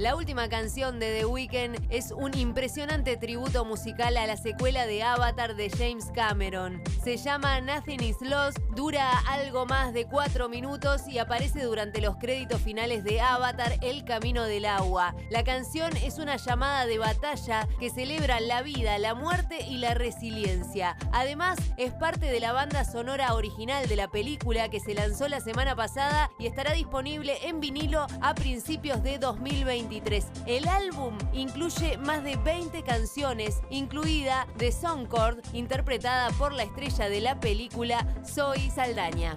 La última canción de The Weeknd es un impresionante tributo musical a la secuela de Avatar de James Cameron. Se llama Nothing is Lost, dura algo más de cuatro minutos y aparece durante los créditos finales de Avatar El Camino del Agua. La canción es una llamada de batalla que celebra la vida, la muerte y la resiliencia. Además, es parte de la banda sonora original de la película que se lanzó la semana pasada y estará disponible en vinilo a principios de 2023. El álbum incluye más de 20 canciones, incluida The Songcord, interpretada por la estrella de la película Zoe Saldaña.